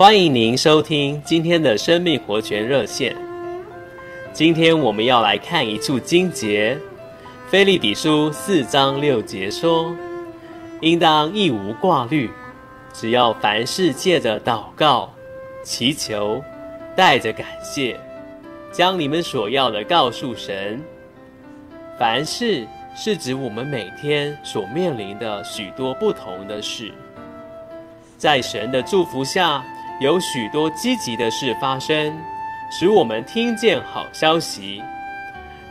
欢迎您收听今天的生命活泉热线。今天我们要来看一处经节，《腓立比书》四章六节说：“应当一无挂虑，只要凡事借着祷告、祈求，带着感谢，将你们所要的告诉神。”凡事是指我们每天所面临的许多不同的事，在神的祝福下，有许多积极的事发生，使我们听见好消息；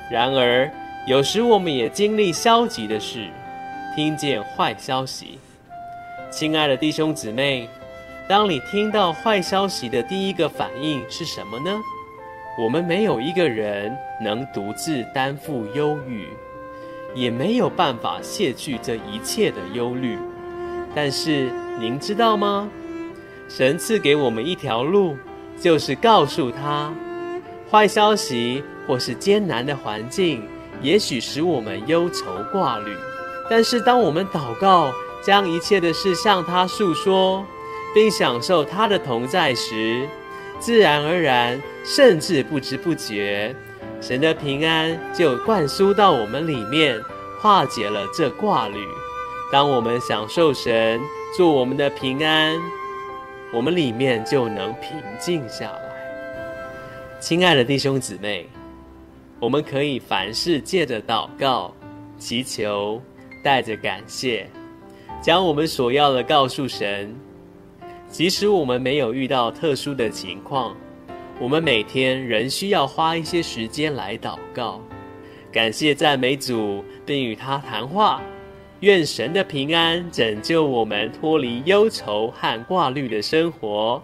然而，有时我们也经历消极的事，听见坏消息。亲爱的弟兄姊妹，当你听到坏消息的第一个反应是什么呢？我们没有一个人能独自担负忧郁，也没有办法卸去这一切的忧虑。但是，您知道吗？神赐给我们一条路，就是告诉他，坏消息或是艰难的环境，也许使我们忧愁挂虑。但是，当我们祷告，将一切的事向他诉说，并享受他的同在时，自然而然，甚至不知不觉，神的平安就灌输到我们里面，化解了这挂虑。当我们享受神做我们的平安。我们里面就能平静下来。亲爱的弟兄姊妹，我们可以凡事借着祷告、祈求，带着感谢，将我们所要的告诉神。即使我们没有遇到特殊的情况，我们每天仍需要花一些时间来祷告，感谢赞美主，并与他谈话。愿神的平安拯救我们脱离忧愁和挂虑的生活。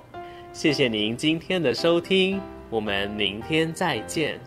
谢谢您今天的收听，我们明天再见。